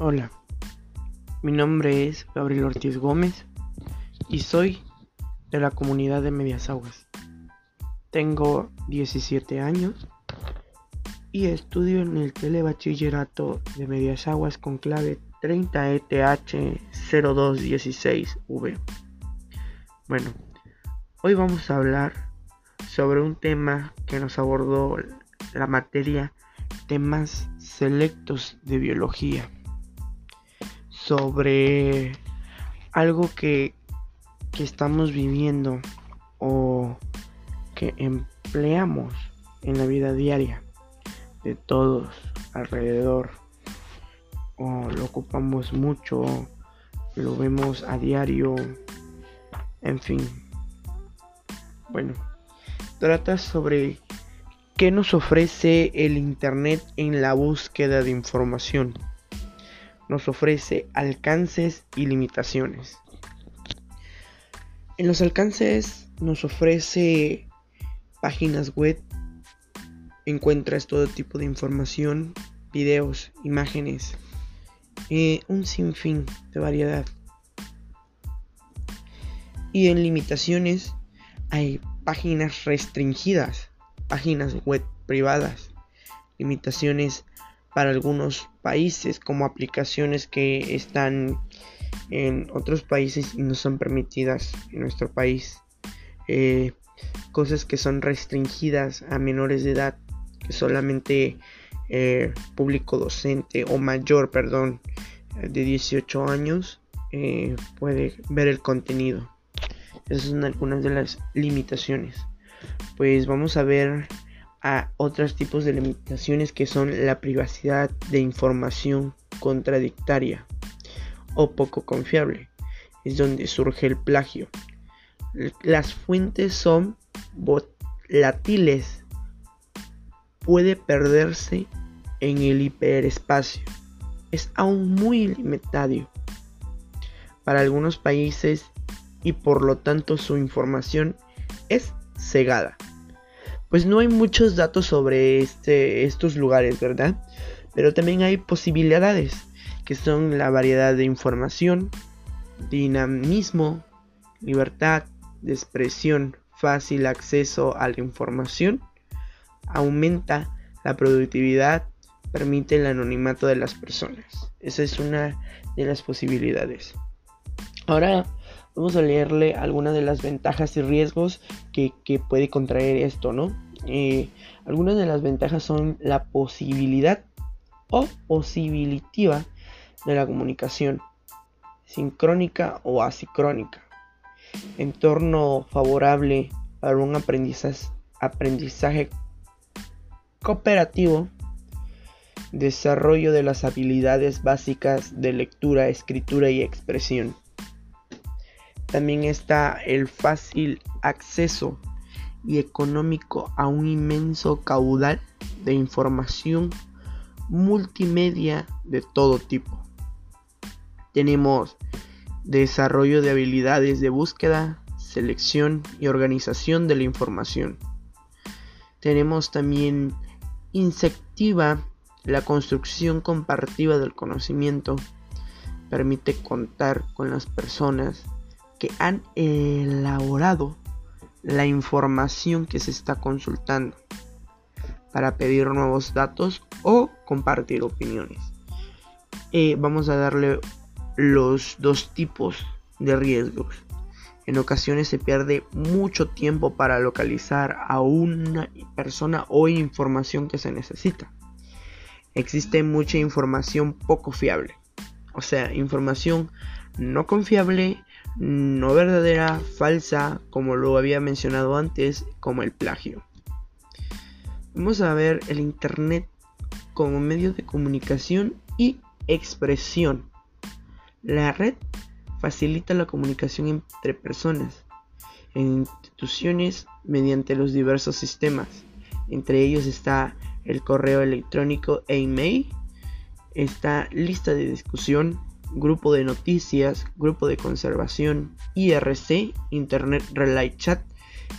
Hola, mi nombre es Gabriel Ortiz Gómez y soy de la comunidad de Medias Aguas. Tengo 17 años y estudio en el telebachillerato de Medias Aguas con clave 30ETH0216V. Bueno, hoy vamos a hablar sobre un tema que nos abordó la materia temas selectos de biología sobre algo que, que estamos viviendo o que empleamos en la vida diaria de todos alrededor. O lo ocupamos mucho lo vemos a diario en fin. Bueno trata sobre qué nos ofrece el internet en la búsqueda de información nos ofrece alcances y limitaciones. En los alcances nos ofrece páginas web, encuentras todo tipo de información, videos, imágenes, eh, un sinfín de variedad. Y en limitaciones hay páginas restringidas, páginas web privadas, limitaciones para algunos países como aplicaciones que están en otros países y no son permitidas en nuestro país. Eh, cosas que son restringidas a menores de edad, que solamente eh, público docente o mayor, perdón, de 18 años eh, puede ver el contenido. Esas son algunas de las limitaciones. Pues vamos a ver a otros tipos de limitaciones que son la privacidad de información contradictoria o poco confiable. Es donde surge el plagio. Las fuentes son volátiles. Puede perderse en el hiperespacio. Es aún muy limitado para algunos países y por lo tanto su información es cegada pues no hay muchos datos sobre este, estos lugares, ¿verdad? Pero también hay posibilidades, que son la variedad de información, dinamismo, libertad de expresión, fácil acceso a la información, aumenta la productividad, permite el anonimato de las personas. Esa es una de las posibilidades. Ahora vamos a leerle algunas de las ventajas y riesgos que, puede contraer esto, ¿no? Eh, algunas de las ventajas son la posibilidad o posibilitiva de la comunicación, sincrónica o asincrónica, entorno favorable para un aprendizaje, aprendizaje cooperativo, desarrollo de las habilidades básicas de lectura, escritura y expresión. También está el fácil acceso y económico a un inmenso caudal de información multimedia de todo tipo. Tenemos desarrollo de habilidades de búsqueda, selección y organización de la información. Tenemos también insectiva la construcción compartida del conocimiento. Permite contar con las personas que han elaborado la información que se está consultando para pedir nuevos datos o compartir opiniones. Eh, vamos a darle los dos tipos de riesgos. En ocasiones se pierde mucho tiempo para localizar a una persona o información que se necesita. Existe mucha información poco fiable. O sea, información no confiable no verdadera, falsa, como lo había mencionado antes, como el plagio. Vamos a ver el Internet como medio de comunicación y expresión. La red facilita la comunicación entre personas, en instituciones, mediante los diversos sistemas. Entre ellos está el correo electrónico e email, está lista de discusión, grupo de noticias, grupo de conservación, IRC, Internet Relay Chat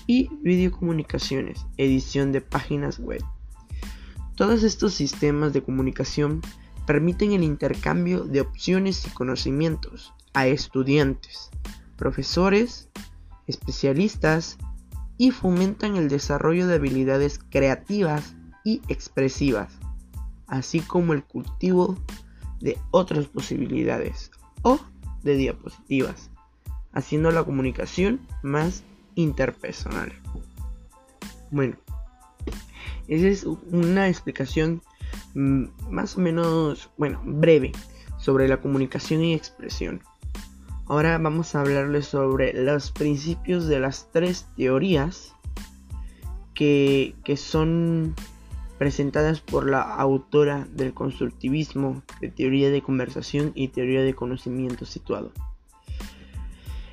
y videocomunicaciones, edición de páginas web. Todos estos sistemas de comunicación permiten el intercambio de opciones y conocimientos a estudiantes, profesores, especialistas y fomentan el desarrollo de habilidades creativas y expresivas, así como el cultivo de otras posibilidades o de diapositivas, haciendo la comunicación más interpersonal. Bueno, esa es una explicación mm, más o menos, bueno, breve sobre la comunicación y expresión. Ahora vamos a hablarles sobre los principios de las tres teorías que, que son presentadas por la autora del constructivismo de teoría de conversación y teoría de conocimiento situado.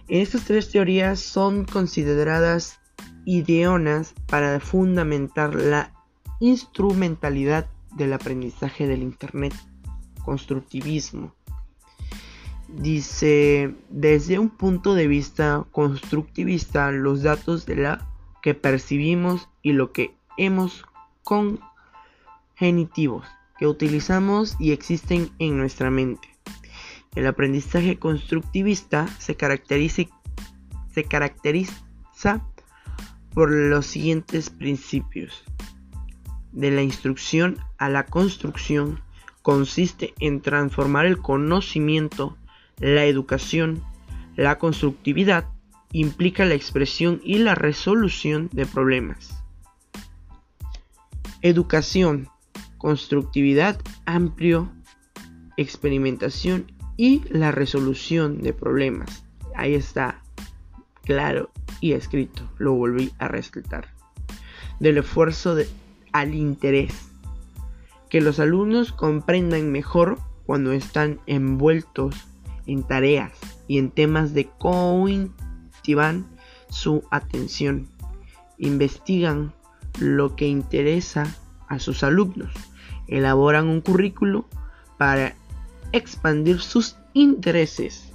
Estas tres teorías son consideradas ideonas para fundamentar la instrumentalidad del aprendizaje del Internet, constructivismo. Dice, desde un punto de vista constructivista, los datos de la que percibimos y lo que hemos con genitivos que utilizamos y existen en nuestra mente. El aprendizaje constructivista se caracteriza, se caracteriza por los siguientes principios. De la instrucción a la construcción consiste en transformar el conocimiento, la educación, la constructividad implica la expresión y la resolución de problemas. Educación constructividad amplio, experimentación y la resolución de problemas. Ahí está, claro y escrito, lo volví a rescatar. Del esfuerzo al interés. Que los alumnos comprendan mejor cuando están envueltos en tareas y en temas de cointivan su atención. Investigan lo que interesa a sus alumnos elaboran un currículo para expandir sus intereses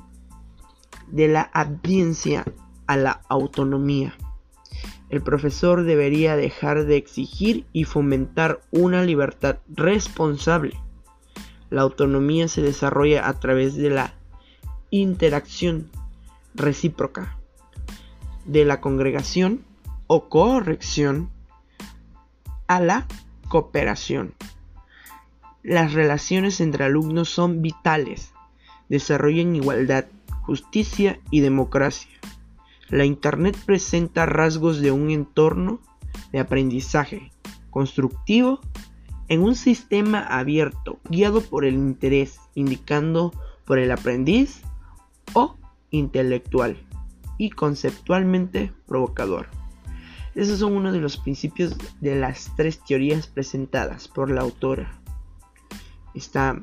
de la audiencia a la autonomía. El profesor debería dejar de exigir y fomentar una libertad responsable. La autonomía se desarrolla a través de la interacción recíproca, de la congregación o corrección a la cooperación. Las relaciones entre alumnos son vitales, desarrollan igualdad, justicia y democracia. La Internet presenta rasgos de un entorno de aprendizaje constructivo en un sistema abierto, guiado por el interés, indicando por el aprendiz o intelectual y conceptualmente provocador. Esos son uno de los principios de las tres teorías presentadas por la autora está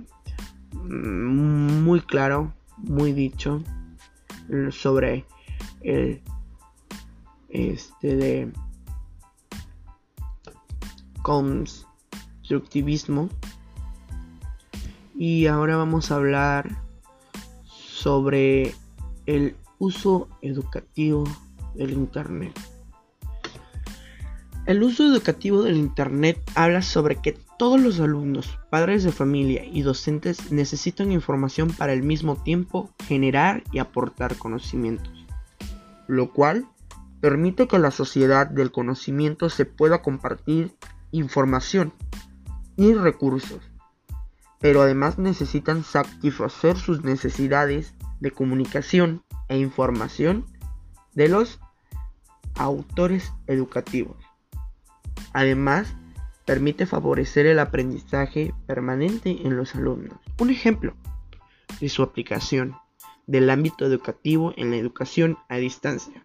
muy claro, muy dicho sobre el este de constructivismo y ahora vamos a hablar sobre el uso educativo del internet. El uso educativo del internet habla sobre que todos los alumnos, padres de familia y docentes necesitan información para al mismo tiempo generar y aportar conocimientos, lo cual permite que la sociedad del conocimiento se pueda compartir información y recursos, pero además necesitan satisfacer sus necesidades de comunicación e información de los autores educativos. Además, permite favorecer el aprendizaje permanente en los alumnos. Un ejemplo de su aplicación del ámbito educativo en la educación a distancia.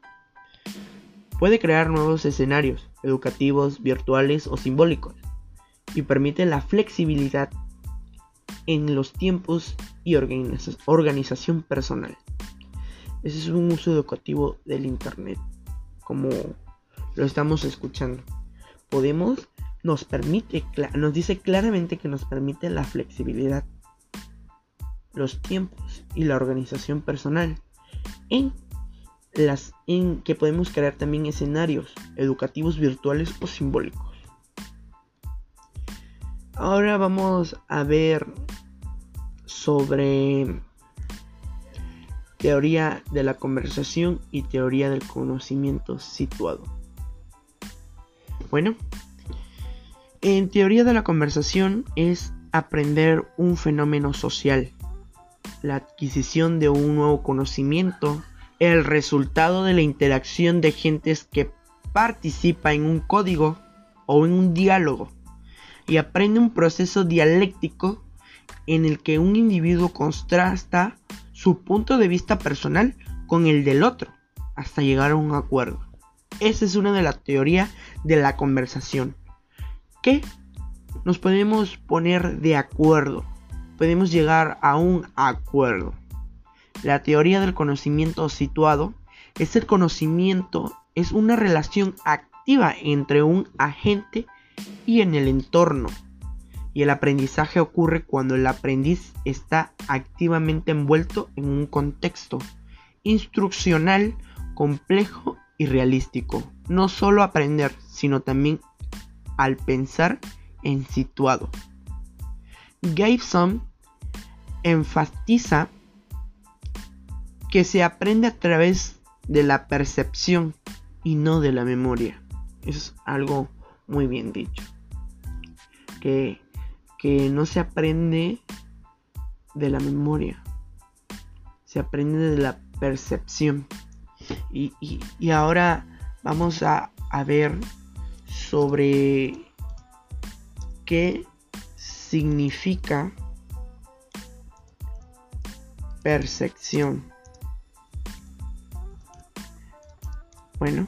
Puede crear nuevos escenarios educativos, virtuales o simbólicos y permite la flexibilidad en los tiempos y organización personal. Ese es un uso educativo del Internet, como lo estamos escuchando. Podemos nos permite, nos dice claramente que nos permite la flexibilidad, los tiempos y la organización personal en las en que podemos crear también escenarios educativos virtuales o simbólicos. Ahora vamos a ver sobre teoría de la conversación y teoría del conocimiento situado. Bueno, en teoría de la conversación es aprender un fenómeno social, la adquisición de un nuevo conocimiento, el resultado de la interacción de gentes que participa en un código o en un diálogo y aprende un proceso dialéctico en el que un individuo contrasta su punto de vista personal con el del otro hasta llegar a un acuerdo. Esa es una de las teorías de la conversación. Que nos podemos poner de acuerdo, podemos llegar a un acuerdo. La teoría del conocimiento situado es el conocimiento, es una relación activa entre un agente y en el entorno. Y el aprendizaje ocurre cuando el aprendiz está activamente envuelto en un contexto instruccional, complejo y realístico. No solo aprender, sino también al pensar en situado. Gibson enfatiza que se aprende a través de la percepción y no de la memoria. es algo muy bien dicho. Que, que no se aprende de la memoria, se aprende de la percepción. Y, y, ahora vamos a, a ver sobre qué significa percepción. Bueno,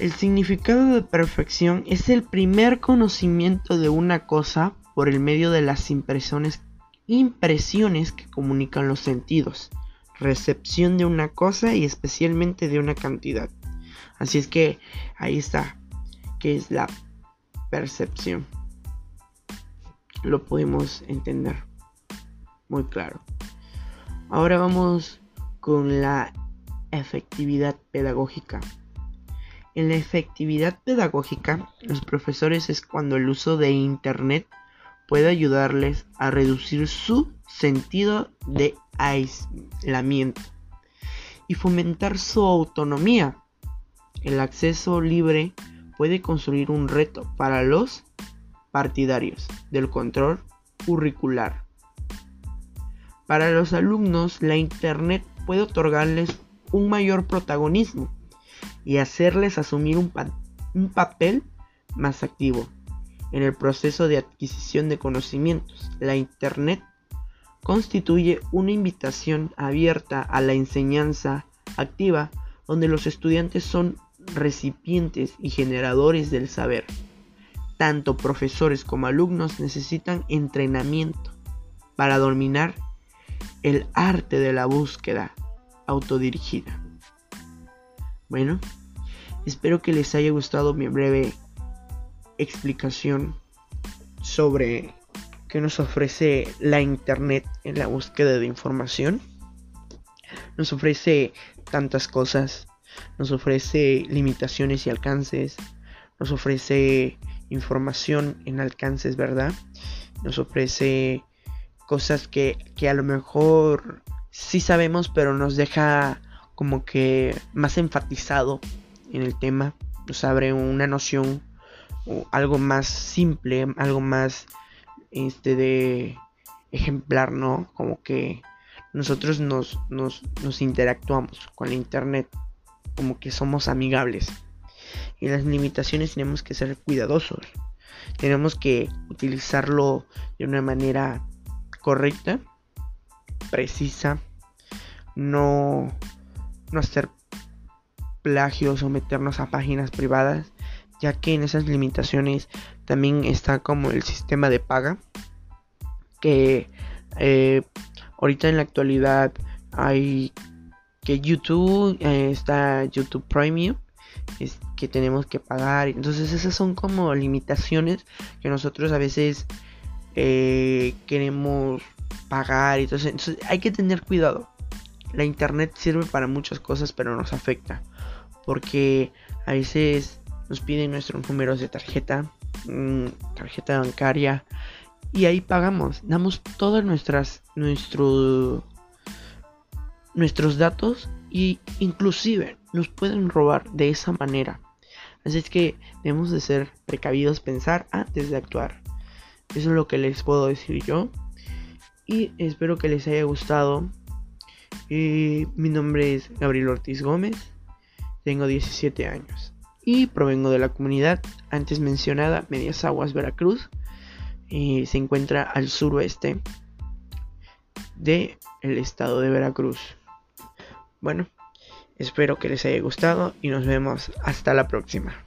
el significado de perfección es el primer conocimiento de una cosa por el medio de las impresiones, impresiones que comunican los sentidos, recepción de una cosa y especialmente de una cantidad. Así es que ahí está, que es la percepción. Lo podemos entender muy claro. Ahora vamos con la efectividad pedagógica. En la efectividad pedagógica, los profesores es cuando el uso de Internet puede ayudarles a reducir su sentido de aislamiento y fomentar su autonomía. El acceso libre puede construir un reto para los partidarios del control curricular. Para los alumnos, la Internet puede otorgarles un mayor protagonismo y hacerles asumir un, papel más activo en el proceso de adquisición de conocimientos. La Internet constituye una invitación abierta a la enseñanza activa donde los estudiantes son recipientes y generadores del saber. Tanto profesores como alumnos necesitan entrenamiento para dominar el arte de la búsqueda autodirigida. Bueno, espero que les haya gustado mi breve explicación sobre qué nos ofrece la Internet en la búsqueda de información. Nos ofrece tantas cosas, nos ofrece limitaciones y alcances, nos ofrece información en alcances, ¿verdad? Nos ofrece cosas que, que a lo mejor sí sabemos, pero nos deja como que más enfatizado en el tema, nos abre una noción o algo más simple, algo más este de ejemplar, ¿no? Como que nosotros nos, nos, nos interactuamos con la internet, como que somos amigables. Y las limitaciones tenemos que ser cuidadosos. Tenemos que utilizarlo de una manera correcta, precisa, no no hacer plagios o meternos a páginas privadas, ya que en esas limitaciones también está como el sistema de paga, que eh, ahorita en la actualidad hay que YouTube eh, está YouTube Premium es que tenemos que pagar. Entonces esas son como limitaciones que nosotros a veces eh, queremos pagar entonces hay que tener cuidado. La internet sirve para muchas cosas, pero nos afecta. Porque a veces nos piden nuestros números de tarjeta, mm, tarjeta bancaria, y ahí pagamos, damos todas nuestras nuestro, nuestros datos y inclusive nos pueden robar de esa manera. Así es que debemos de ser precavidos, pensar antes de actuar. Eso es lo que les puedo decir yo. Y espero que les haya gustado. Eh, mi nombre es Gabriel Ortiz Gómez. Tengo 17 años. Y provengo de la comunidad antes mencionada, Medias Aguas, Veracruz. Y se encuentra al suroeste del el estado de Veracruz. Bueno, espero que les haya gustado y nos vemos hasta la próxima.